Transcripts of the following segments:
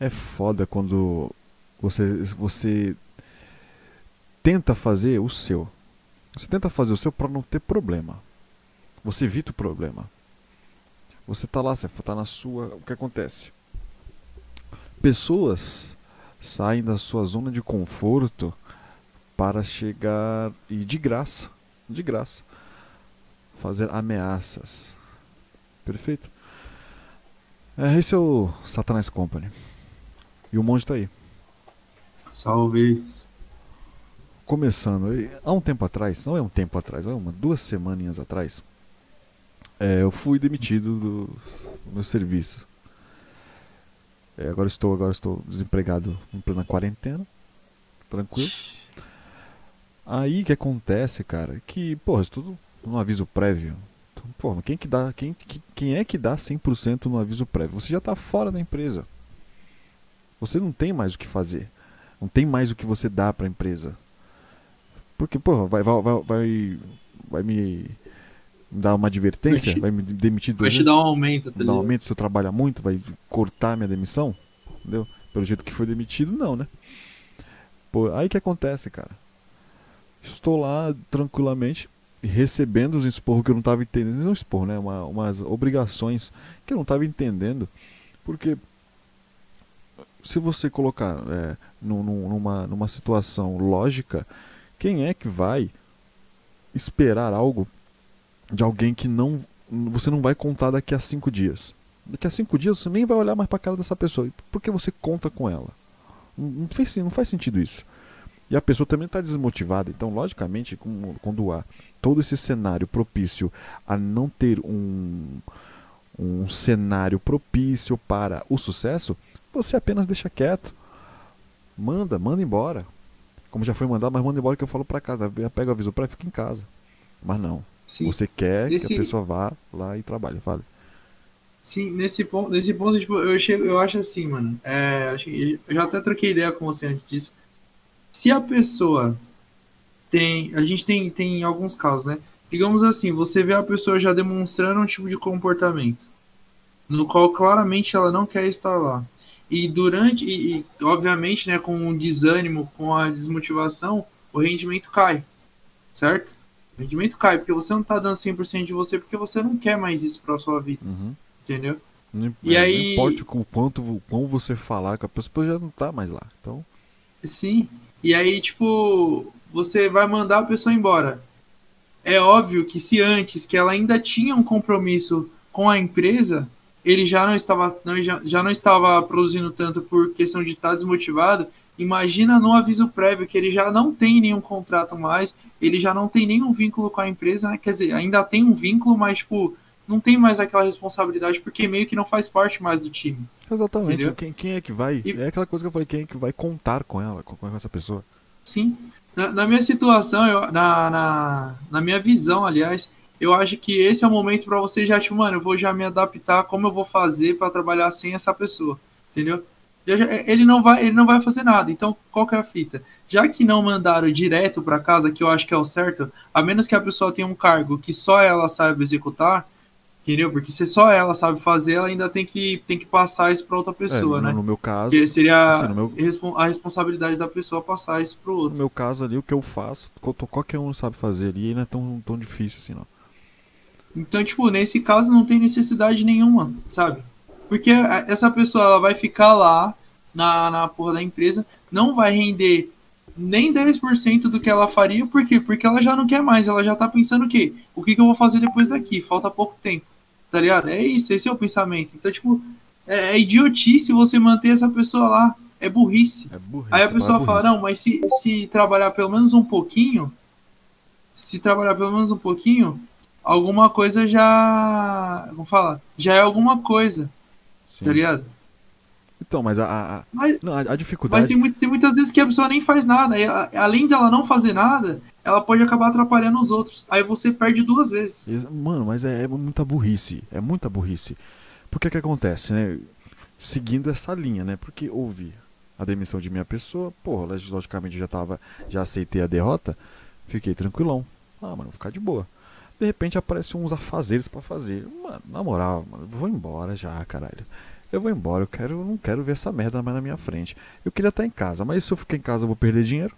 É foda quando você, você tenta fazer o seu. Você tenta fazer o seu para não ter problema. Você evita o problema. Você tá lá, você tá na sua. O que acontece? Pessoas saem da sua zona de conforto para chegar e de graça, de graça, fazer ameaças. Perfeito? É, esse é o Satanás Company. E o monge tá aí. Salve. Começando, há um tempo atrás, não é um tempo atrás, é uma duas semaninhas atrás, é, eu fui demitido do, meu serviço. É, agora estou agora estou desempregado em plena quarentena, tranquilo. Aí que acontece, cara, que, porra, isso tudo no aviso prévio. Então, porra, quem que dá, quem, quem é que dá 100% no aviso prévio? Você já está fora da empresa. Você não tem mais o que fazer. Não tem mais o que você dá para a empresa. Porque, porra, vai, vai, vai, vai, vai me dar uma advertência? Vai, te, vai me demitir? Vai te dar um aumento, tá Dar um aumento se eu trabalhar muito? Vai cortar minha demissão? Entendeu? Pelo jeito que foi demitido, não, né? Pô, aí que acontece, cara. Estou lá tranquilamente recebendo os esporros que eu não estava entendendo. Não esporro, né? Uma, umas obrigações que eu não estava entendendo. Porque se você colocar é, numa, numa situação lógica, quem é que vai esperar algo de alguém que não você não vai contar daqui a cinco dias? Daqui a cinco dias você nem vai olhar mais para a cara dessa pessoa, porque você conta com ela. Não, não, faz, não faz sentido isso. E a pessoa também está desmotivada, então, logicamente, quando há todo esse cenário propício a não ter um, um cenário propício para o sucesso, você apenas deixa quieto. Manda, manda embora. Como já foi mandado, mas manda embora que eu falo para casa. Pega o aviso para fica em casa. Mas não. Sim. Você quer Esse... que a pessoa vá lá e trabalhe, fale. Sim, nesse ponto, nesse ponto tipo, eu, chego, eu acho assim, mano. É, eu já até troquei ideia com você antes disso. Se a pessoa tem. A gente tem, tem alguns casos, né? Digamos assim, você vê a pessoa já demonstrando um tipo de comportamento no qual claramente ela não quer estar lá. E durante, e, e, obviamente, né, com o desânimo, com a desmotivação, o rendimento cai, certo? O rendimento cai, porque você não está dando 100% de você, porque você não quer mais isso para sua vida, uhum. entendeu? Não, e aí... importa o quanto o você falar com a pessoa, já não está mais lá, então... Sim, e aí, tipo, você vai mandar a pessoa embora. É óbvio que se antes, que ela ainda tinha um compromisso com a empresa, ele já não estava, não, já, já não estava produzindo tanto por questão de estar desmotivado, imagina no aviso prévio que ele já não tem nenhum contrato mais, ele já não tem nenhum vínculo com a empresa, né? Quer dizer, ainda tem um vínculo, mas tipo, não tem mais aquela responsabilidade porque meio que não faz parte mais do time. Exatamente. Quem, quem é que vai? E... É aquela coisa que eu falei, quem é que vai contar com ela, com, com essa pessoa? Sim. Na, na minha situação, eu, na, na, na minha visão, aliás, eu acho que esse é o momento para você já, tipo, mano, eu vou já me adaptar como eu vou fazer para trabalhar sem essa pessoa, entendeu? Ele não vai, ele não vai fazer nada. Então, qual que é a fita? Já que não mandaram direto para casa, que eu acho que é o certo, a menos que a pessoa tenha um cargo que só ela sabe executar, entendeu? Porque se só ela sabe fazer, ela ainda tem que, tem que passar isso para outra pessoa, é, no, né? No meu caso, que seria assim, meu... a responsabilidade da pessoa passar isso pro outro. No meu caso ali, o que eu faço, qualquer um sabe fazer ali, e não é tão, tão difícil assim, não. Então, tipo, nesse caso não tem necessidade nenhuma, sabe? Porque essa pessoa ela vai ficar lá na, na porra da empresa, não vai render nem 10% do que ela faria, por quê? Porque ela já não quer mais, ela já tá pensando o quê? O que, que eu vou fazer depois daqui? Falta pouco tempo, tá ligado? É isso, esse é o pensamento. Então, tipo, é, é idiotice você manter essa pessoa lá, é burrice. É burrice Aí a pessoa fala, não, mas se, se trabalhar pelo menos um pouquinho, se trabalhar pelo menos um pouquinho, alguma coisa já. Vamos falar? Já é alguma coisa. Sim. Tá ligado? Então, mas a, a, mas, não, a, a dificuldade. Mas tem, muito, tem, muitas vezes que a pessoa nem faz nada. E, a, além de ela não fazer nada, ela pode acabar atrapalhando os outros. Aí você perde duas vezes. Mano, mas é, é muita burrice. É muita burrice. Porque que acontece, né? Seguindo essa linha, né? Porque houve a demissão de minha pessoa, porra, logicamente já tava. Já aceitei a derrota. Fiquei tranquilão. Ah, mano, vou ficar de boa. De repente aparecem uns afazeres para fazer. Mano, na moral, mano, vou embora já, caralho. Eu vou embora, eu quero, não quero ver essa merda mais na minha frente. Eu queria estar em casa, mas se eu ficar em casa eu vou perder dinheiro.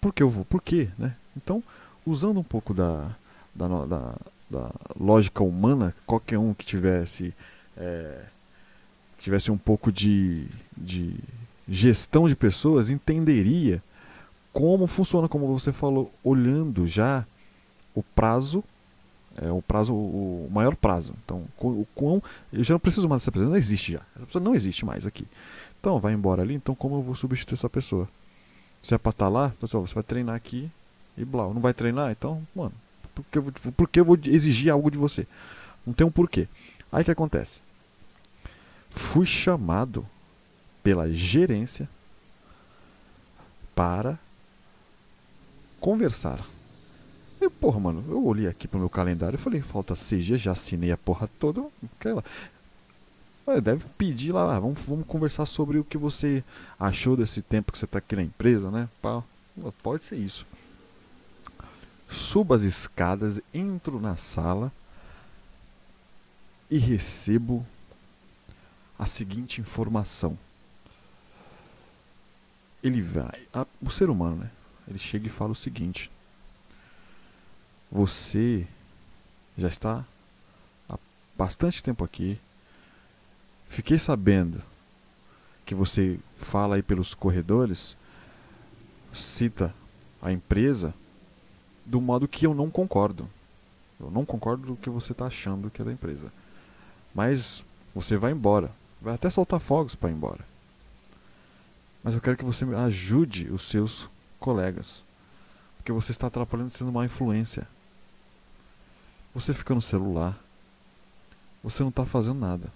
Por que eu vou? Por quê, né? Então, usando um pouco da, da, da, da lógica humana, qualquer um que tivesse é, tivesse um pouco de, de gestão de pessoas entenderia como funciona, como você falou, olhando já o prazo, é o prazo, o maior prazo. Então, o quão, eu já não preciso mais dessa pessoa, não existe já. Essa pessoa não existe mais aqui. Então, vai embora ali, então como eu vou substituir essa pessoa? Se é pra estar lá, então, você vai treinar aqui e blá. Não vai treinar? Então, mano, por que, eu vou, por que eu vou exigir algo de você? Não tem um porquê. Aí que acontece? Fui chamado pela gerência para conversar. E, porra, mano, eu olhei aqui pro meu calendário e falei, falta seis dias, já assinei a porra toda. Aquela. Deve pedir lá, vamos, vamos conversar sobre o que você achou desse tempo que você tá aqui na empresa, né? Pode ser isso. Subo as escadas, entro na sala e recebo a seguinte informação. Ele vai. A, o ser humano, né? Ele chega e fala o seguinte: Você já está há bastante tempo aqui. Fiquei sabendo que você fala aí pelos corredores, cita a empresa do modo que eu não concordo. Eu não concordo do que você está achando que é da empresa. Mas você vai embora. Vai até soltar fogos para ir embora. Mas eu quero que você ajude os seus colegas. Porque você está atrapalhando sendo uma influência. Você fica no celular. Você não está fazendo nada.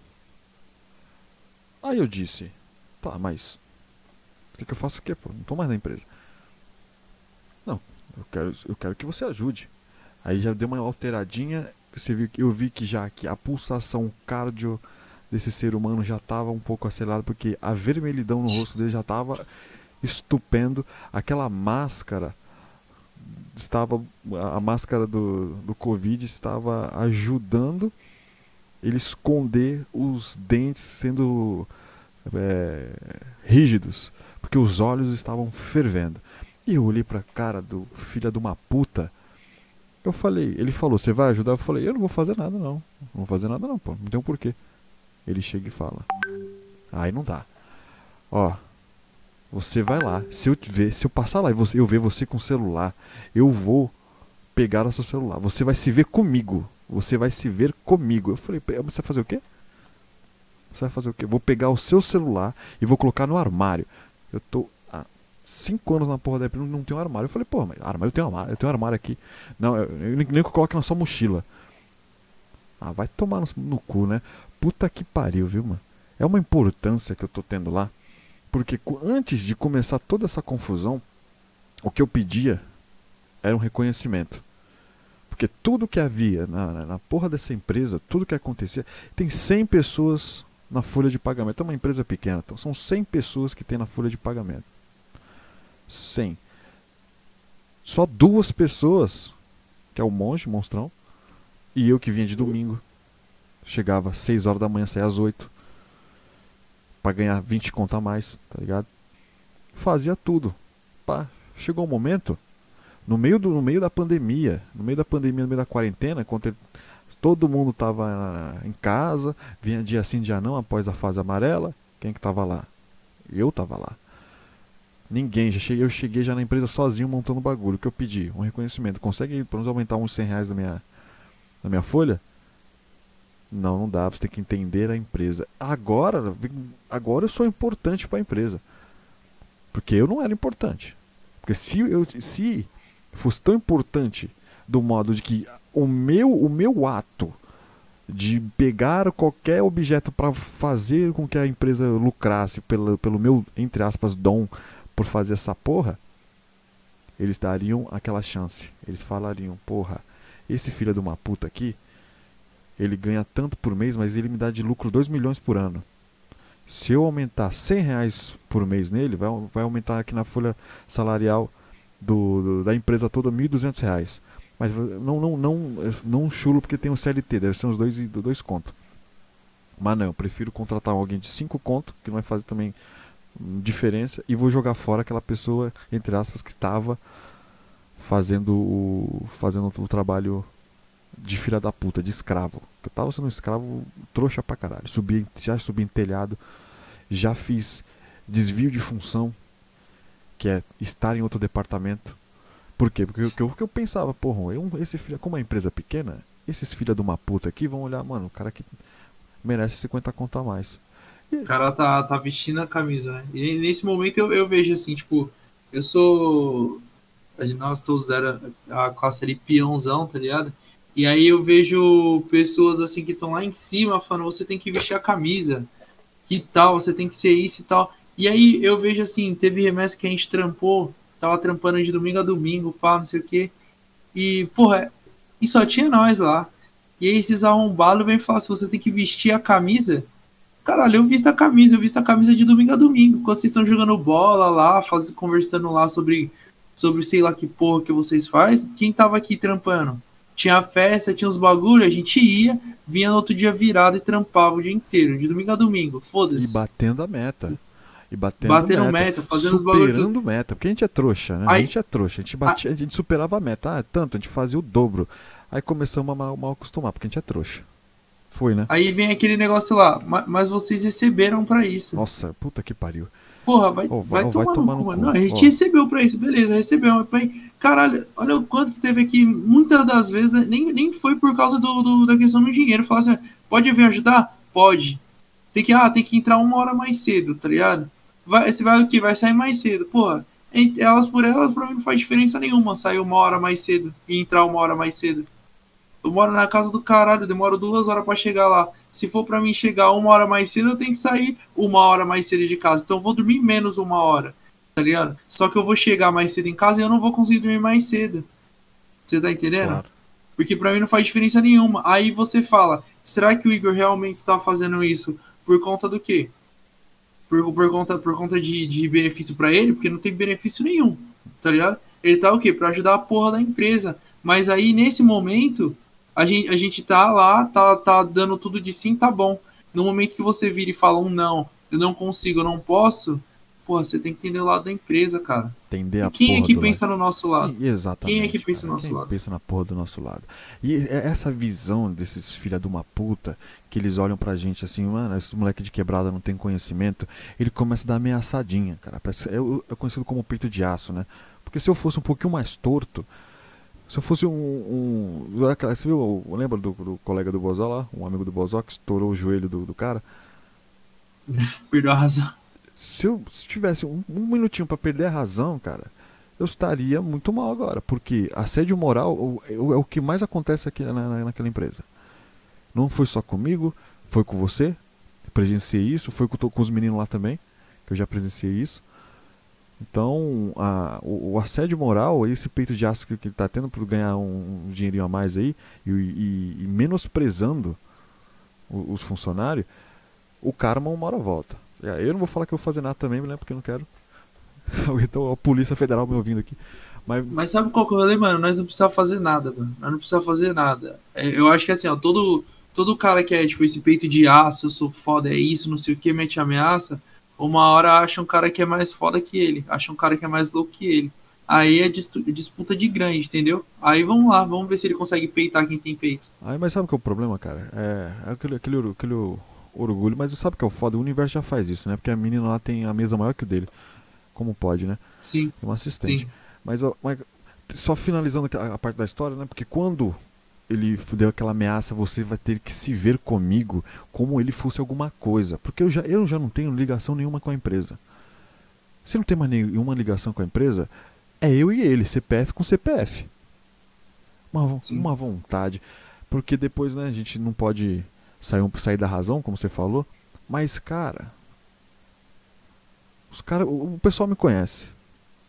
Aí eu disse: Tá, mas. O que, que eu faço aqui? Pô? Não estou mais na empresa. Não, eu quero, eu quero que você ajude. Aí já deu uma alteradinha. Você viu, eu vi que já que a pulsação cardio desse ser humano já estava um pouco acelerada, porque a vermelhidão no rosto dele já estava estupendo. Aquela máscara estava a máscara do, do Covid estava ajudando ele esconder os dentes sendo é, rígidos, porque os olhos estavam fervendo. E eu olhei para a cara do filho de uma puta. Eu falei, ele falou, você vai ajudar? Eu falei, eu não vou fazer nada não. Não vou fazer nada não, pô. Não tem um porquê. Ele chega e fala. Aí não dá. Ó, você vai lá. Se eu ver, se eu passar lá e você, eu ver você com o celular, eu vou pegar o seu celular. Você vai se ver comigo. Você vai se ver comigo. Eu falei, você vai fazer o quê? Você vai fazer o quê? Vou pegar o seu celular e vou colocar no armário. Eu tô há cinco anos na porra da empresa, não tenho armário. Eu falei, porra, mas armário, eu tenho armário, eu tenho armário aqui. Não, eu, eu, nem que eu coloque na sua mochila. Ah, vai tomar no, no cu, né? Puta que pariu, viu, mano? É uma importância que eu tô tendo lá. Porque antes de começar toda essa confusão, o que eu pedia era um reconhecimento. Porque tudo que havia na, na porra dessa empresa, tudo que acontecia, tem 100 pessoas na folha de pagamento. É uma empresa pequena, então são 100 pessoas que tem na folha de pagamento. 100. Só duas pessoas, que é o monge, monstrão, e eu que vinha de domingo. Chegava às 6 horas da manhã, saía às 8 para ganhar 20 conto a mais, tá ligado? Fazia tudo. Pá, chegou um momento, no meio, do, no meio da pandemia, no meio da pandemia, no meio da quarentena, quando todo mundo tava em casa, vinha dia sim, dia não, após a fase amarela, quem que tava lá? Eu tava lá. Ninguém, já cheguei, eu cheguei já na empresa sozinho montando bagulho. O que eu pedi? Um reconhecimento. Consegue pelo menos aumentar uns 100 reais da minha, da minha folha? Não, não dá. Você tem que entender a empresa. Agora, agora eu sou importante para a empresa. Porque eu não era importante. Porque se eu se fosse tão importante do modo de que o meu o meu ato de pegar qualquer objeto para fazer com que a empresa lucrasse pelo, pelo meu entre aspas dom por fazer essa porra, eles dariam aquela chance. Eles falariam, porra, esse filho de uma puta aqui ele ganha tanto por mês, mas ele me dá de lucro 2 milhões por ano. Se eu aumentar 100 reais por mês nele, vai, vai aumentar aqui na folha salarial do, do da empresa toda 1.200 reais. Mas não, não, não, não chulo porque tem um CLT, deve ser uns dois, dois contos. Mas não, eu prefiro contratar alguém de 5 conto, que não vai fazer também hum, diferença, e vou jogar fora aquela pessoa, entre aspas, que estava fazendo o, fazendo o trabalho de filha da puta, de escravo. Eu tava sendo um escravo trouxa pra caralho. Subi, já subi em telhado, já fiz desvio de função, que é estar em outro departamento. Por quê? Porque eu, eu, eu pensava, porra, eu, esse filho, como é empresa pequena, esses filha de uma puta aqui vão olhar, mano, o cara que merece 50 conto a mais. O cara tá, tá vestindo a camisa, né? E nesse momento eu, eu vejo assim, tipo, eu sou. Nós todos era a classe ali peãozão, tá ligado? E aí eu vejo pessoas assim que estão lá em cima falando, você tem que vestir a camisa, que tal, você tem que ser isso e tal. E aí eu vejo assim, teve remessa que a gente trampou, tava trampando de domingo a domingo, pá, não sei o quê. E, porra, e só tinha nós lá. E aí esses arrombados vêm falar se você tem que vestir a camisa. Caralho, eu visto a camisa, eu visto a camisa de domingo a domingo. Quando vocês estão jogando bola lá, faz, conversando lá sobre, sobre sei lá que porra que vocês fazem, quem tava aqui trampando? Tinha festa, tinha os bagulho, a gente ia, vinha no outro dia virado e trampava o dia inteiro, de domingo a domingo. Foda-se. E batendo a meta. E batendo Batendo meta, meta, fazendo superando meta, porque a gente é trouxa, né? Aí- a gente é trouxa, a gente, batia, a gente superava a meta, ah, tanto, a gente fazia o dobro. Aí começamos a mal, mal acostumar, porque a gente é trouxa. Foi, né? Aí vem aquele negócio lá, "Ma- mas vocês receberam pra isso. Nossa, puta que pariu. Porra, vai, Ô, vai, vai- tomar, vai tomar no cu, mano. Não, a gente Ó. recebeu pra isso, beleza, recebeu. Mas, pai, caralho, olha o quanto que teve aqui. Muitas das vezes nem, nem foi por causa do, do- da questão do dinheiro. Falar assim, pode vir ajudar? Pode. Tem que, ah, tem que entrar uma hora mais cedo, tá ligado? Vai, você vai o quê? Vai sair mais cedo. Porra, elas por elas, pra mim não faz diferença nenhuma sair uma hora mais cedo e entrar uma hora mais cedo. Eu moro na casa do caralho, demoro duas horas pra chegar lá. Se for pra mim chegar uma hora mais cedo, eu tenho que sair uma hora mais cedo de casa. Então eu vou dormir menos uma hora, tá ligado? Só que eu vou chegar mais cedo em casa e eu não vou conseguir dormir mais cedo. Você tá entendendo? Claro. Porque pra mim não faz diferença nenhuma. Aí você fala, será que o Igor realmente está fazendo isso por conta do quê? Por, por conta, por conta de, de benefício pra ele? Porque não tem benefício nenhum, tá ligado? Ele tá o quê? Pra ajudar a porra da empresa. Mas aí, nesse momento, a gente, a gente tá lá, tá, tá dando tudo de sim, tá bom. No momento que você vira e fala um não, eu não consigo, eu não posso, porra, você tem que entender o lado da empresa, cara. Entender a quem é que pensa no nosso lado? Exatamente. Quem é que pensa cara. no nosso Quem lado? pensa na porra do nosso lado. E é- essa visão desses filha de uma puta, que eles olham pra gente assim, mano, esse moleque de quebrada não tem conhecimento, ele começa a dar ameaçadinha, cara. É, é conhecido como peito de aço, né? Porque se eu fosse um pouquinho mais torto, se eu fosse um. um você viu, lembra do, do colega do Bozó lá? Um amigo do Bozó que estourou o joelho do, do cara? Perdeu a razão. se eu se tivesse um, um minutinho pra perder a razão, cara, eu estaria muito mal agora. Porque assédio moral é o, é o que mais acontece aqui na, na- naquela empresa. Não foi só comigo, foi com você. Presenciei isso, foi com, com os meninos lá também, que eu já presenciei isso. Então, a- o, o assédio moral, esse peito de aço que, que ele tá tendo por ganhar um, um dinheirinho a mais aí, e, e- e menosprezando o- os funcionários, o karma uma hora volta. É, Eu não vou falar que eu vou fazer nada também, né? Porque eu não quero. então a Polícia Federal me ouvindo aqui. Mas Mas sabe qual que o rolê, mano? Nós não precisamos fazer nada, mano. Nós não precisamos fazer nada. É, eu acho que assim, ó, todo, todo cara que é, tipo, esse peito de aço, eu sou foda, é isso, não sei o que, mete ameaça, uma hora acha um cara que é mais foda que ele, acha um cara que é mais louco que ele. Aí é dis- disputa de grande, entendeu? Aí vamos lá, vamos ver se ele consegue peitar quem tem peito. Aí, mas sabe o que é o problema, cara? É, é aquele, aquele, aquele or- orgulho, mas sabe o que é o foda? O universo já faz isso, né? Porque a menina lá tem a mesa maior que o dele. Como pode, né? Sim, Tem um assistente. sim. Mas, mas só finalizando a, a parte da história, né? Porque quando ele deu aquela ameaça, você vai ter que se ver comigo como ele fosse alguma coisa. Porque eu já, eu já não tenho ligação nenhuma com a empresa. Se não tem mais nenhuma ligação com a empresa, é eu e ele, CPF com CPF. Uma, Sim. uma vontade. Porque depois, né, a gente não pode sair, um- sair da razão, como você falou. Mas, cara. Os cara, o, o pessoal me conhece.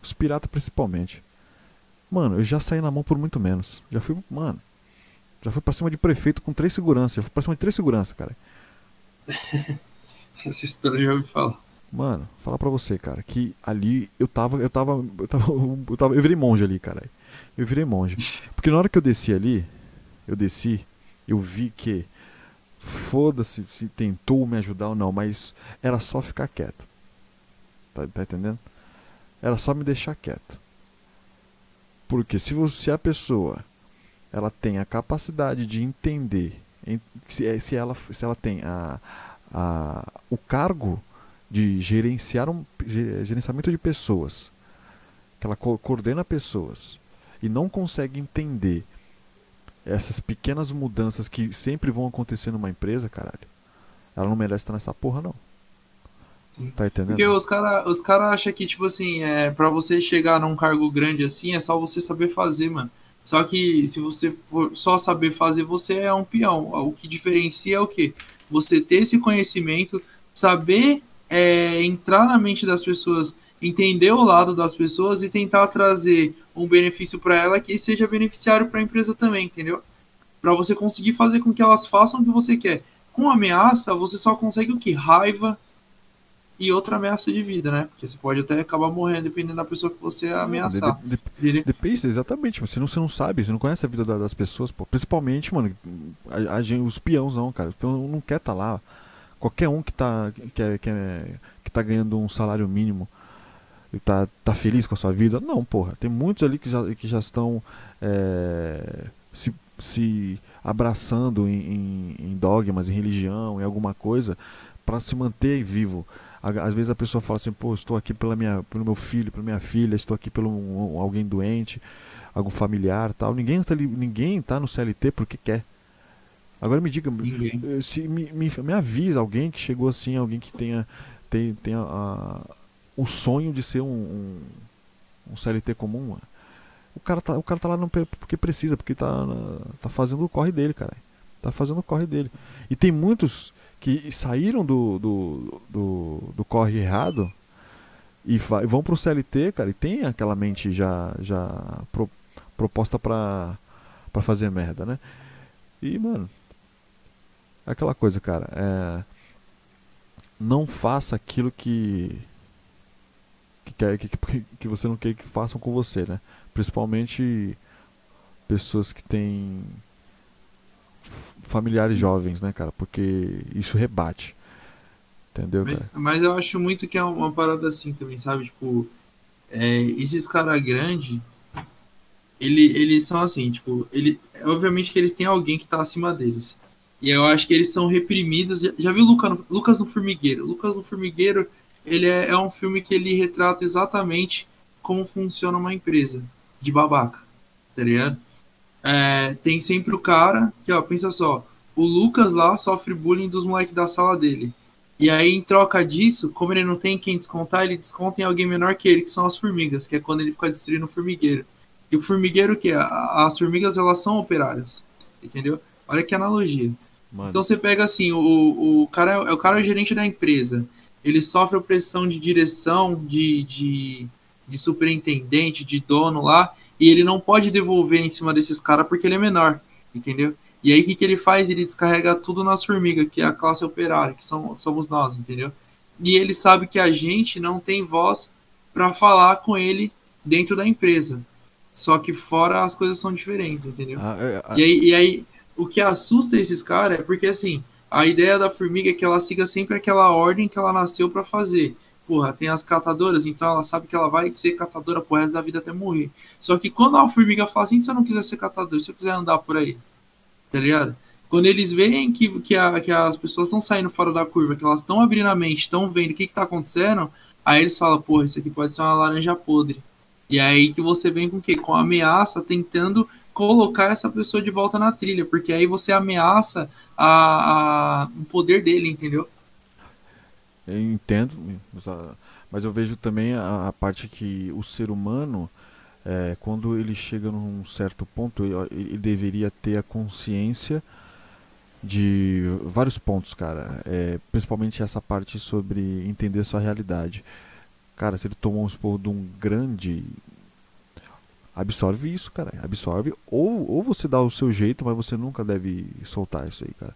Os piratas principalmente. Mano, eu já saí na mão por muito menos. Já fui, mano. Já fui pra cima de prefeito com três seguranças. Já fui pra cima de três seguranças, cara. Essa história já ouvi falar. Mano, falar pra você, cara, que ali eu tava, eu tava, eu tava, eu tava, eu virei monge ali, cara. Eu virei monge. Porque na hora que eu desci ali, eu desci, eu vi que Foda-se se tentou me ajudar ou não, mas era só ficar quieto. Tá, tá entendendo? Era só me deixar quieto. Porque se, você, se a pessoa ela tem a capacidade de entender, se, é, se, ela, se ela tem a, a, o cargo de gerenciar um gerenciamento de pessoas, que ela coordena pessoas e não consegue entender essas pequenas mudanças que sempre vão acontecer numa empresa, caralho, ela não merece estar nessa porra, não. Sim. Tá entendendo? Porque os caras os cara acham que, tipo assim, é, pra você chegar num cargo grande assim, é só você saber fazer, mano. Só que se você for só saber fazer, você é um peão. O que diferencia é o quê? Você ter esse conhecimento, saber é, entrar na mente das pessoas, entender o lado das pessoas e tentar trazer um benefício para ela que seja beneficiário para a empresa também, entendeu? Para você conseguir fazer com que elas façam o que você quer. Com ameaça, você só consegue o que? Raiva e outra ameaça de vida, né? Porque você pode até acabar morrendo dependendo da pessoa que você ameaçar. De, de, de, depende, exatamente. Você não, você não sabe, você não conhece a vida das pessoas, pô. Principalmente, mano, a, a, os peões não, cara. O peão não quer estar tá lá. Qualquer um que tá, que, é, que, é, que tá ganhando um salário mínimo e tá, tá feliz com a sua vida. Não, porra. Tem muitos ali que já, que já estão é, se, se abraçando em, em, em, dogmas, em religião, em alguma coisa, para se manter vivo. Às vezes a pessoa fala assim, pô, estou aqui pela minha, pelo meu filho, pela minha filha, estou aqui pelo um, alguém doente, algum familiar tal. Ninguém está ninguém tá no CLT porque quer. Agora me diga, eh, se me, me, me avisa alguém que chegou assim, alguém que tenha, tem, tenha a, o sonho de ser um, um, um CLT comum, o cara tá, o cara tá lá não, porque precisa, porque tá, tá fazendo o corre dele, cara. Tá fazendo o corre dele. E tem muitos que saíram do, do, do, do corre errado e vão pro CLT, cara, e tem aquela mente já, já pro, proposta pra, pra fazer merda, né? E, mano, é aquela coisa, cara, é, não faça aquilo que que, quer, que, que você não quer que façam com você, né? Principalmente pessoas que têm familiares jovens, né, cara? Porque isso rebate. Entendeu, mas, mas, eu acho muito que é uma parada assim também, sabe? Tipo, é, esses caras grandes, ele, eles são assim, tipo, ele, obviamente que eles têm alguém que tá acima deles. E eu acho que eles são reprimidos. Já, já viu Luca Lucas no Formigueiro? Lucas no Formigueiro, ele é, é um filme que ele retrata exatamente como funciona uma empresa de babaca, tá ligado? É, tem sempre o cara que, ó, pensa só, o Lucas lá sofre bullying dos moleques da sala dele. E aí, em troca disso, como ele não tem quem descontar, ele desconta em alguém menor que ele, que são as formigas, que é quando ele fica destruindo o formigueiro. E o formigueiro, que é? As formigas, elas são operárias. Entendeu? Olha que analogia. Mano. Então você pega assim, o, o cara é o cara é o gerente da empresa. Ele sofre opressão de direção, de, de, de superintendente, de dono lá, e ele não pode devolver em cima desses caras porque ele é menor, entendeu? E aí o que, que ele faz? Ele descarrega tudo nas formigas, que é a classe operária, que são, somos nós, entendeu? E ele sabe que a gente não tem voz para falar com ele dentro da empresa. Só que fora as coisas são diferentes, entendeu? Ah, é, ah. E, aí, e aí o que assusta esses caras é porque assim, a ideia da formiga é que ela siga sempre aquela ordem que ela nasceu para fazer. Porra, tem as catadoras, então ela sabe que ela vai ser catadora pro resto da vida até morrer. Só que quando a formiga fala assim, se eu não quiser ser catador, se eu quiser andar por aí, tá ligado? Quando eles veem que, que, a, que as pessoas estão saindo fora da curva, que elas estão abrindo a mente, estão vendo o que, que tá acontecendo, aí eles falam, porra, isso aqui pode ser uma laranja podre. E é aí que você vem com o quê? Com ameaça, tentando colocar essa pessoa de volta na trilha, porque aí você ameaça a, a, o poder dele, entendeu? Eu entendo, mas eu vejo também a, a parte que o ser humano, é, quando ele chega num certo ponto, ele, ele, deveria ter a consciência de vários pontos, cara. É, principalmente essa parte sobre entender sua realidade. Cara, se ele tomou um esporro de um grande absorve isso, cara. Absorve. Ou, ou você dá o seu jeito, mas você nunca deve soltar isso aí, cara.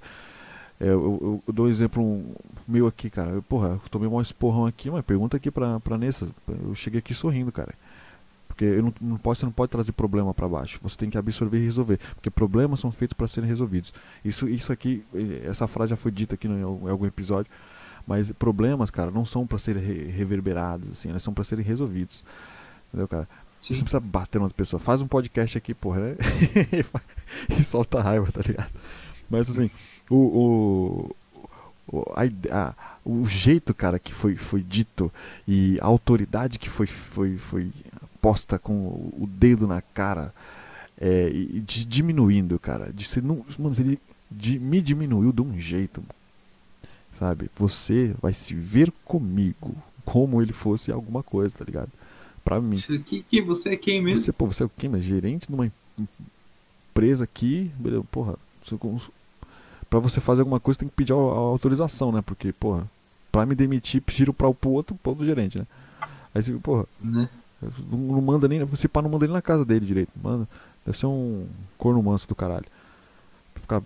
É, eu, eu, dou um exemplo meu aqui, cara. Eu, porra, eu tomei um esporrão aqui, mas pergunta aqui pra, pra Nessa. Eu cheguei aqui sorrindo, cara. Porque eu não, não pode, você não pode trazer problema para baixo. Você tem que absorver e resolver. Porque problemas são feitos para serem resolvidos. Isso, isso aqui, eh, essa frase já foi dita aqui em algum episódio. Mas problemas, cara, não são para serem re reverberados, assim, eles são para serem resolvidos. Entendeu, cara? Sim. Você não precisa bater na outra pessoa. Faz um podcast aqui, porra, né? e solta raiva, tá ligado? Mas assim, o. o, a, a, o jeito, cara, que foi, foi dito e a autoridade que foi, foi, foi posta com o dedo na cara é, e de, diminuindo, cara. De, você não, mano, ele de, me diminuiu de um jeito, sabe? Você vai se ver comigo como ele fosse alguma coisa, tá ligado? Pra mim. Que, que você é quem mesmo? Você, pô, você é o quem? Mas gerente de uma empresa aqui, beleza, porra. Pra você fazer alguma coisa tem que pedir a, a autorização, né? Porque, porra, pra me demitir, pediram pra, pro outro, pro outro gerente, né? Aí você, porra, né? não, não manda nem. Você pá, não manda nem na casa dele direito. Manda. Deve ser um corno manso do caralho. Ficar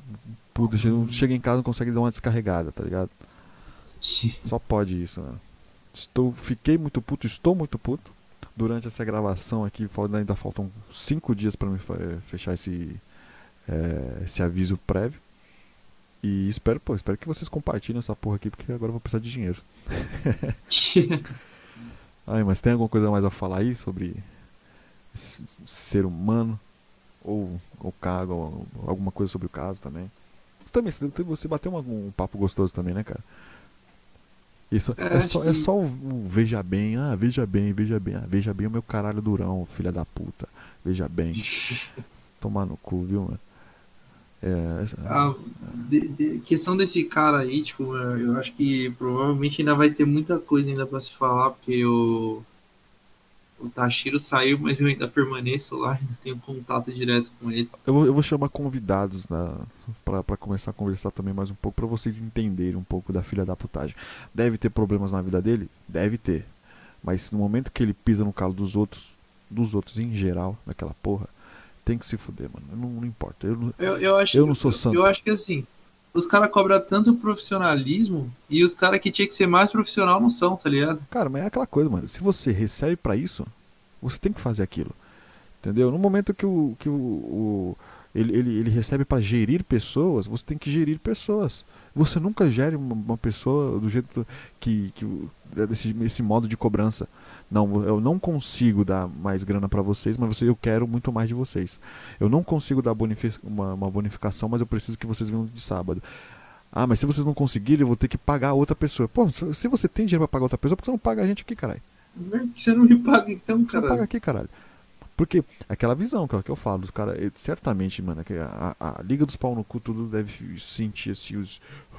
puto, chega em casa não consegue dar uma descarregada, tá ligado? Só pode isso, né? Estou, fiquei muito puto, estou muito puto. Durante essa gravação aqui, ainda faltam 5 dias para me fechar esse, é, esse aviso prévio. E espero, pô, espero que vocês compartilhem essa porra aqui, porque agora eu vou precisar de dinheiro. Ai, mas tem alguma coisa mais a falar aí sobre ser humano? Ou, cago, ou alguma coisa sobre o caso também? Você também, você bateu uma, um papo gostoso também, né, cara? Isso é, é só, que... é só o, o, veja bem, ah, veja bem, veja bem, ah, veja bem o meu caralho durão, filha da puta. Veja bem. Tomar no cu, viu, mano? É, a de, de, questão desse cara aí, tipo, eu acho que provavelmente ainda vai ter muita coisa ainda para se falar, porque o, o Tashiro saiu, mas eu ainda permaneço lá, ainda tenho contato direto com ele. Eu vou, eu vou chamar convidados para começar a conversar também mais um pouco, para vocês entenderem um pouco da filha da putagem. Deve ter problemas na vida dele? Deve ter. Mas no momento que ele pisa no calo dos outros, dos outros em geral, daquela porra, tem que se fuder, mano. Não, não importa. Eu, eu, eu, acho, eu não sou santo. Eu acho que assim, os caras cobram tanto profissionalismo e os caras que tinha que ser mais profissional não são, tá ligado? Cara, mas é aquela coisa, mano. Se você recebe para isso, você tem que fazer aquilo. Entendeu? No momento que o, que o, o ele, ele, ele recebe para gerir pessoas, você tem que gerir pessoas. Você nunca gere uma, uma pessoa do jeito que, que desse esse modo de cobrança. Não, eu não consigo dar mais grana para vocês, mas você, eu quero muito mais de vocês. Eu não consigo dar bonific, uma, uma bonificação, mas eu preciso que vocês venham de sábado. Ah, mas se vocês não conseguirem, eu vou ter que pagar outra pessoa. Pô, se você tem dinheiro pra pagar outra pessoa, por que você não paga a gente aqui, caralho? Você não me paga então, cara. Você paga aqui, caralho. Porque aquela visão, que eu falo, os caras, certamente, mano, a, a, a, Liga dos Pau no Cu tudo deve sentir assim os.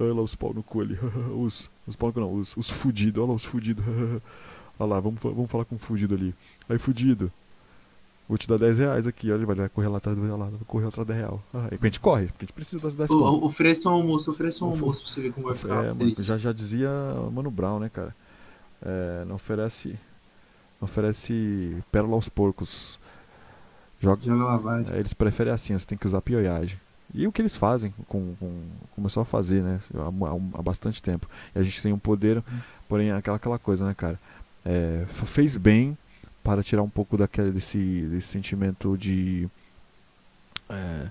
olha lá os pau no cu ali. os. Os pau no cu não, os, os fudidos, olha lá os fudidos. olha lá, vamos, vamos falar com o fudido ali. Aí, fudido. Vou te dar 10 reais aqui, olha, vai correr lá atrás do lá, vai correr atrás da real. Ah, aí a gente corre, porque a gente precisa das 10 o, Ofereça um almoço, ofereça um almoço pra você ver como vai ficar. É, mano, já, já dizia Mano Brown, né, cara? É, não oferece oferece pérola aos porcos. Joga, Joga lavagem. É, eles preferem assim, você tem que usar pioiagem. E o que eles fazem, com, com, começou a fazer, né? Há, há, bastante tempo. E a gente tem um poder, hum. porém, aquela, aquela coisa, né, cara? É, fez bem para tirar um pouco daquele, desse, desse sentimento de. É,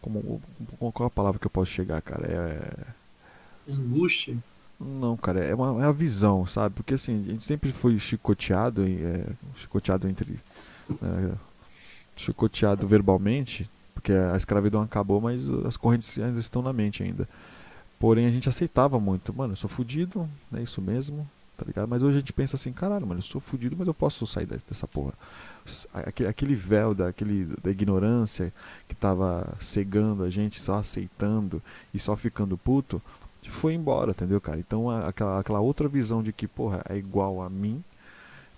como, qual a palavra que eu posso chegar, cara? É. Angústia? Não, cara, é uma, é uma visão, sabe? Porque assim, a gente sempre foi chicoteado, é, chicoteado entre. É, chicoteado verbalmente, porque a escravidão acabou, mas as correntes ainda estão na mente ainda. Porém, a gente aceitava muito, mano, eu sou fudido, é isso mesmo, tá ligado? Mas hoje a gente pensa assim, caralho, mano, eu sou fudido, mas eu posso sair dessa porra. Aquele, aquele véu da, aquele, da ignorância que tava cegando a gente, só aceitando e só ficando puto, foi embora, entendeu, cara? Então aquela, aquela outra visão de que, porra, é igual a mim,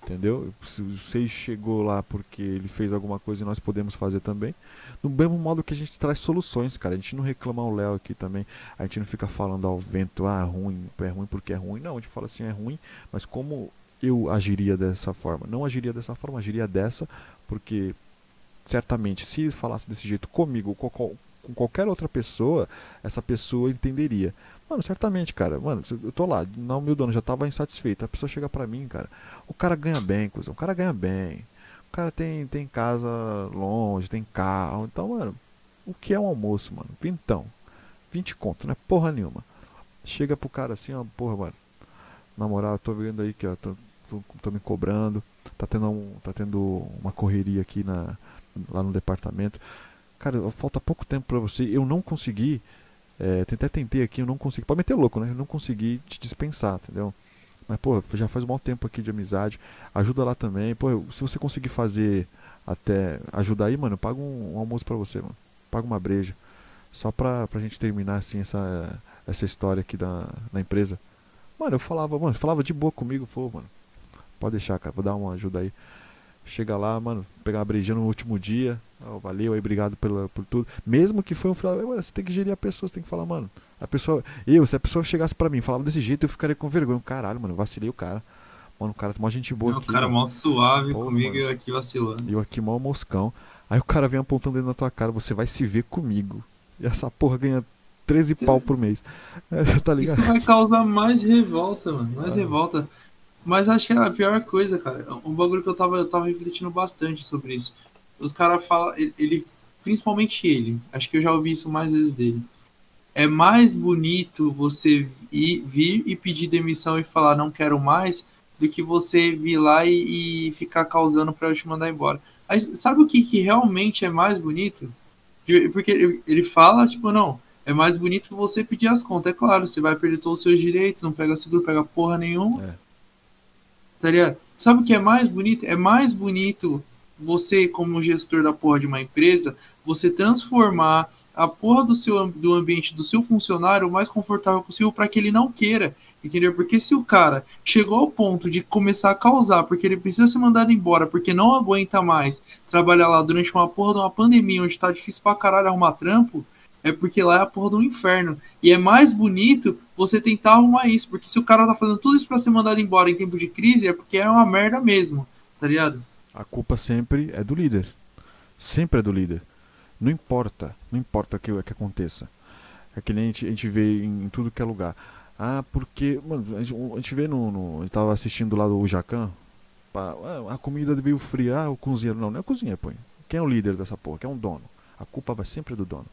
entendeu? Se você chegou lá porque ele fez alguma coisa e nós podemos fazer também. Do mesmo modo que a gente traz soluções, cara. A gente não reclama o Léo aqui também. A gente não fica falando ao vento, ah, ruim, é ruim porque é ruim. Não, a gente fala assim, é ruim, mas como eu agiria dessa forma? Não agiria dessa forma, agiria dessa, porque certamente se falasse desse jeito comigo ou com qualquer outra pessoa, essa pessoa entenderia. Mano, certamente, cara. Mano, eu tô lá, não, meu dono já tava insatisfeito. A pessoa chega pra mim, cara. O cara ganha bem, coisa. O cara ganha bem. O cara tem, tem casa longe, tem carro. Então, mano, o que é um almoço, mano? Vintão. 20 conto, não é porra nenhuma. Chega pro cara assim, ó, porra, mano. Na moral, tô vendo aí que ó, tô, tô, tô me cobrando. Tá tendo, um, tá tendo uma correria aqui na, lá no departamento. Cara, falta pouco tempo pra você. Eu não consegui é, até tentei aqui, eu não consegui. Pode meter louco, né? Eu não consegui te dispensar, entendeu? Mas, pô, já faz um bom tempo aqui de amizade. Ajuda lá também. Pô, se você conseguir fazer até ajudar aí, mano, eu pago um, um almoço pra você, mano. Pago uma breja. Só pra, pra gente terminar, assim, essa, essa história aqui da, da empresa. Mano, eu falava, mano, falava de boa comigo, pô, mano. Pode deixar, cara, vou dar uma ajuda aí. Chega lá, mano, pegar uma brejinha no último dia. Oh, valeu aí, obrigado pela, por tudo. Mesmo que foi um final, você tem que gerir a pessoa, você tem que falar, mano. A pessoa, eu, se a pessoa chegasse pra mim e falava desse jeito, eu ficaria com vergonha. Caralho, mano, vacilei o cara. Mano, o cara tá mó gente boa Não, aqui. O cara mano. mó suave Pô, comigo e mano. eu aqui vacilando. Eu aqui mó moscão. Aí o cara vem apontando dedo na tua cara, você vai se ver comigo. E essa porra ganha 13 pau por mês. É, tá ligado? Isso vai causar mais revolta, mano. Mais Ah. revolta. Mas acho que é a pior coisa, cara. Um bagulho que eu tava, eu tava refletindo bastante sobre isso. Os caras falam. Ele, Principalmente ele. Acho que eu já ouvi isso mais vezes dele. É mais bonito você ir, vir e pedir demissão e falar não quero mais do que você vir lá e, e ficar causando pra eu te mandar embora. Aí, sabe o que, que realmente é mais bonito? Porque ele, ele fala, tipo, não, é mais bonito você pedir as contas. É claro, você vai perder todos os seus direitos, não pega seguro, pega porra nenhuma. É. Tá ligado? Sabe o que é mais bonito? É mais bonito você, como gestor da porra de uma empresa, você transformar a porra do seu do ambiente do seu funcionário o mais confortável possível para que ele não queira, entendeu? Porque se o cara chegou ao ponto de começar a causar porque ele precisa ser mandado embora, porque não aguenta mais trabalhar lá durante uma porra de uma pandemia onde tá difícil pra caralho arrumar trampo, é porque lá é a porra do inferno. E é mais bonito você tentar arrumar isso, porque se o cara tá fazendo tudo isso pra ser mandado embora em tempo de crise, é porque é uma merda mesmo, tá ligado? A culpa sempre é do líder. Sempre é do líder. Não importa, não importa o que, que aconteça. É que nem a gente, a gente vê em, em tudo que é lugar. Ah, porque. Mano, a gente, a gente vê no. no a gente tava assistindo lá do Jacan. ah, a comida veio fria. Ah, o cozinheiro. Não, não é o cozinheiro, põe. Quem é o líder dessa porra? Quem é o dono? A culpa vai sempre do dono.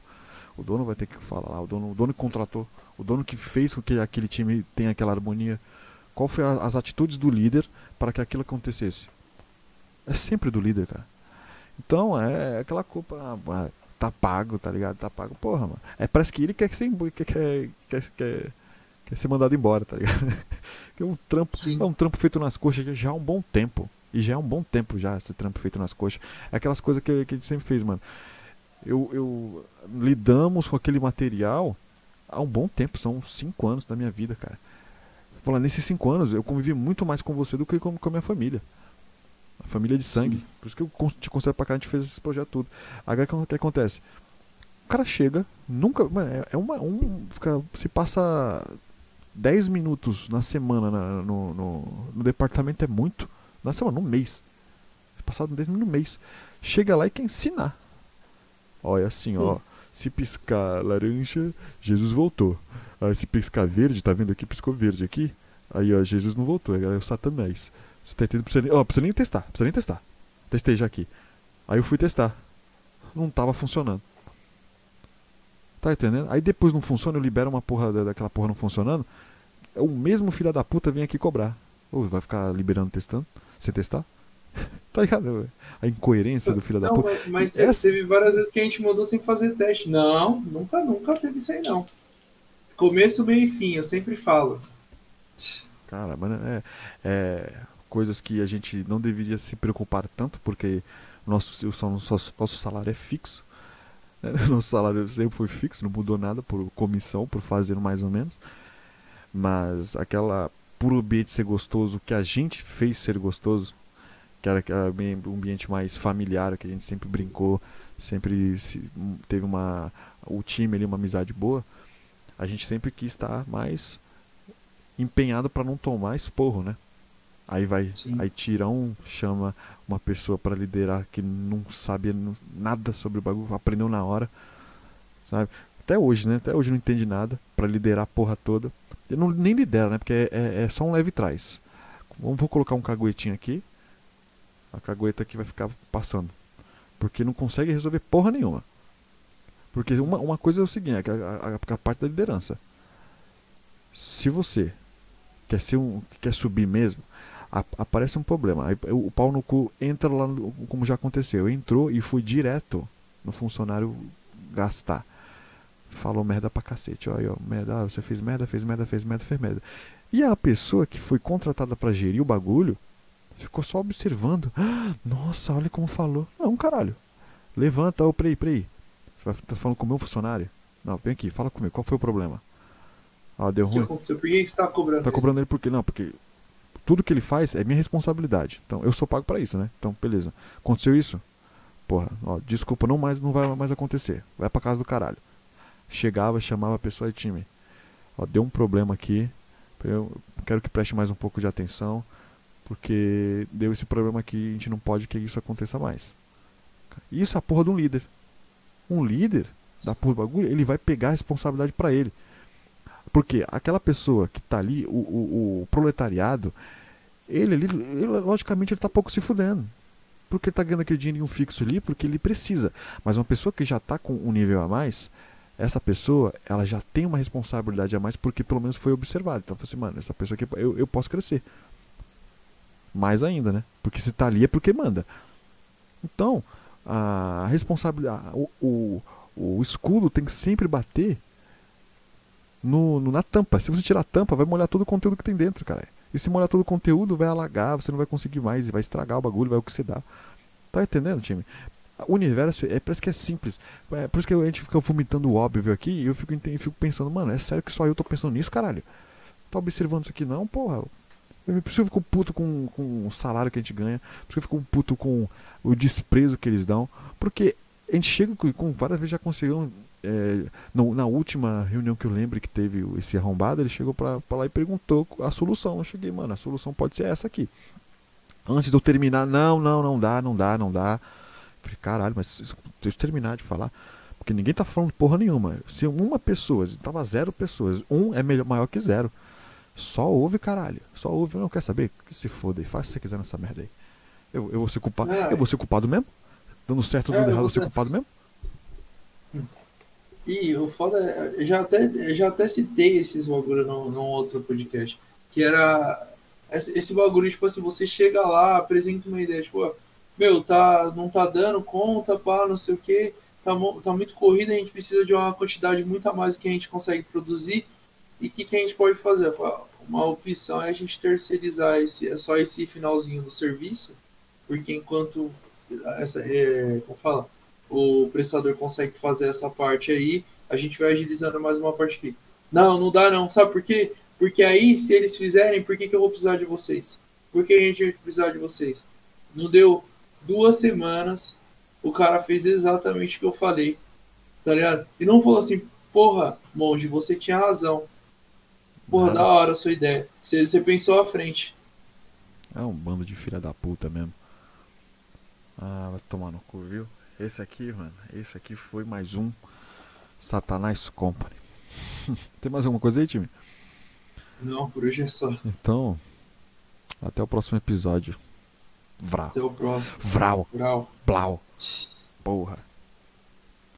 O dono vai ter que falar lá. O dono, o dono que contratou. O dono que fez com que aquele time tenha aquela harmonia. Qual foi a- as atitudes do líder para que aquilo acontecesse? É sempre do líder, cara. Então, é aquela culpa. ah, tá pago, tá ligado? Tá pago. Porra, mano. É, parece que ele quer ser, quer, quer, quer, quer, quer ser mandado embora, tá ligado? Que é um trampo. Sim. É um trampo feito nas coxas já há um bom tempo. E já é um bom tempo já esse trampo feito nas coxas. É aquelas coisas que, que a gente sempre fez, mano. Eu, eu lidamos com aquele material há um bom tempo, são uns 5 anos da minha vida, cara. Falando nesses 5 anos, eu convivi muito mais com você do que com, com a minha família. A família de sangue. Sim. Por isso que eu te considero pra cá, a gente fez esse projeto tudo. Agora o que acontece? O cara chega, nunca. Mano, é, é uma. Um, fica, se passa 10 minutos na semana na- no, no, no departamento é muito. Na semana, no mês. Passado 10 minutos no mês. Chega lá e quer ensinar. Olha assim, ó. Se piscar laranja, Jesus voltou. Aí se piscar verde, tá vendo aqui? Piscou verde aqui. Aí, ó, Jesus não voltou, agora é o Satanás. Você tá entendendo? Precisa nem, ó, precisa nem testar, precisa nem testar. Testei já aqui. Aí eu fui testar. Não tava funcionando. Tá entendendo? Aí depois não funciona, eu libero uma porra da- daquela porra não funcionando. O mesmo filho da puta vem aqui cobrar. Ô, vai ficar liberando testando? Sem testar? tá ligado? A incoerência do filho da Não, puta. mas, mas teve, Essa- teve várias vezes que a gente mandou sem fazer teste. Não, nunca, nunca teve isso aí, não. Começo, meio e fim, eu sempre falo. Cara, mano, é, é coisas que a gente não deveria se preocupar tanto, porque nosso, o nosso, nosso salário é fixo. né? Nosso salário sempre foi fixo, não mudou nada por comissão, por fazer mais ou menos. Mas aquela por ambiente ser gostoso, que a gente fez ser gostoso, que era um ambiente mais familiar, que a gente sempre brincou, sempre se- teve uma o time ali uma amizade boa. A gente sempre quis estar mais empenhado para não tomar esporro, né? Aí vai, Sim. aí tira um, chama uma pessoa para liderar que não sabia nu- nada sobre o bagulho, aprendeu na hora. sabe? Até hoje, né? Até hoje não entende nada pra liderar a porra toda. Ele não, nem lidera, né? Porque é, é, é só um leve trás. Vamos, vou colocar um caguetinho aqui. A cagueta aqui vai ficar passando. Porque não consegue resolver porra nenhuma. Porque uma, uma coisa é o seguinte, é a, a, a parte da liderança. Se você quer ser um, quer subir mesmo, aparece um problema. Aí, o pau no cu entra lá, no, como já aconteceu. Entrou e foi direto no funcionário gastar. Falou merda pra cacete. Olha, ó, merda, ah, você fez merda, fez merda, fez merda, fez merda. E a pessoa que foi contratada para gerir o bagulho ficou só observando. Ah, nossa, olha como falou. Não, caralho. Levanta, ô, peraí, peraí. Você vai tá falando com o meu funcionário? Não, vem aqui, fala comigo. Qual foi o problema? Ah, deu ruim. O que aconteceu? Por que você tá cobrando? Tá ele? cobrando ele porque não, porque tudo que ele faz é minha responsabilidade. Então, eu sou pago para isso, né? Então, beleza. Aconteceu isso? Porra, ó, desculpa, não mais não vai mais acontecer. Vai para casa do caralho. Chegava, chamava a pessoa de time. Ó, deu um problema aqui. Eu quero que preste mais um pouco de atenção, porque deu esse problema aqui, a gente não pode que isso aconteça mais. Isso é a porra de um líder. Um líder da porra do bagulho, ele vai pegar a responsabilidade para ele. Porque aquela pessoa que tá ali, o, o, o proletariado, ele, ele, logicamente, ele tá pouco se fudendo. Porque ele tá ganhando aquele dinheiro fixo ali, porque ele precisa. Mas uma pessoa que já tá com um nível a mais, essa pessoa, ela já tem uma responsabilidade a mais, porque pelo menos foi observado. Então, eu falei assim, mano, essa pessoa aqui, eu, eu posso crescer. Mais ainda, né? Porque se tá ali é porque manda. Então, a responsabilidade, o, o, o escudo tem que sempre bater no, no, na tampa. Se você tirar a tampa, vai molhar todo o conteúdo que tem dentro, cara. E se molhar todo o conteúdo, vai alagar, você não vai conseguir mais, vai estragar o bagulho, vai oxidar. Tá entendendo, time? O universo é, parece que é simples. É por isso que a gente fica vomitando o óbvio aqui e eu fico, eu fico pensando, mano, é sério que só eu tô pensando nisso, caralho? Tá observando isso aqui não, porra? Eu, por isso eu fico puto com, com o salário que a gente ganha, por isso eu fico puto com o desprezo que eles dão, porque a gente chega com, várias vezes já conseguiu é, no, na última reunião que eu lembro que teve esse arrombado, ele chegou pra, pra lá e perguntou a solução. Eu cheguei, mano, a solução pode ser essa aqui. Antes de eu terminar, não, não, não dá, não dá, não dá. Eu falei, caralho, mas deixa eu terminar de falar. Porque ninguém tá falando porra nenhuma. Se uma pessoa, tava zero pessoas, um é melhor, maior que zero. Só ouve, caralho. Só ouve, não quer saber? Que se foda aí, faz o que você quiser nessa merda aí. Eu, eu vou ser culpado. É. Eu vou ser culpado mesmo? Dando certo ou dando é, errado, eu ser culpado mesmo? E o foda é, já até, já até citei esses bagulho num, num outro podcast. Que era esse, esse bagulho, tipo assim, você chega lá, apresenta uma ideia, tipo, meu, tá, não tá dando conta, pá, não sei o que, tá, tá muito corrida, a gente precisa de uma quantidade muito a mais que a gente consegue produzir. E o que, que a gente pode fazer? Uma opção é a gente terceirizar esse, é só esse finalzinho do serviço, porque enquanto essa, é, como fala, o prestador consegue fazer essa parte aí, a gente vai agilizando mais uma parte aqui. Não, não dá não. Sabe por quê? Porque aí, se eles fizerem, por que, que eu vou precisar de vocês? Por que a gente vai precisar de vocês? Não deu duas semanas, o cara fez exatamente o que eu falei. Tá ligado? E não falou assim, porra, monge, você tinha razão. Porra, da hora a sua ideia. Você, você pensou à frente. É um bando de filha da puta mesmo. Ah, vai tomar no cu, viu? Esse aqui, mano, esse aqui foi mais um Satanás Company. Tem mais alguma coisa aí, time? Não, por hoje é só. Então, até o próximo episódio. Vral. Até o próximo. Vral. Vral. Blau. Porra.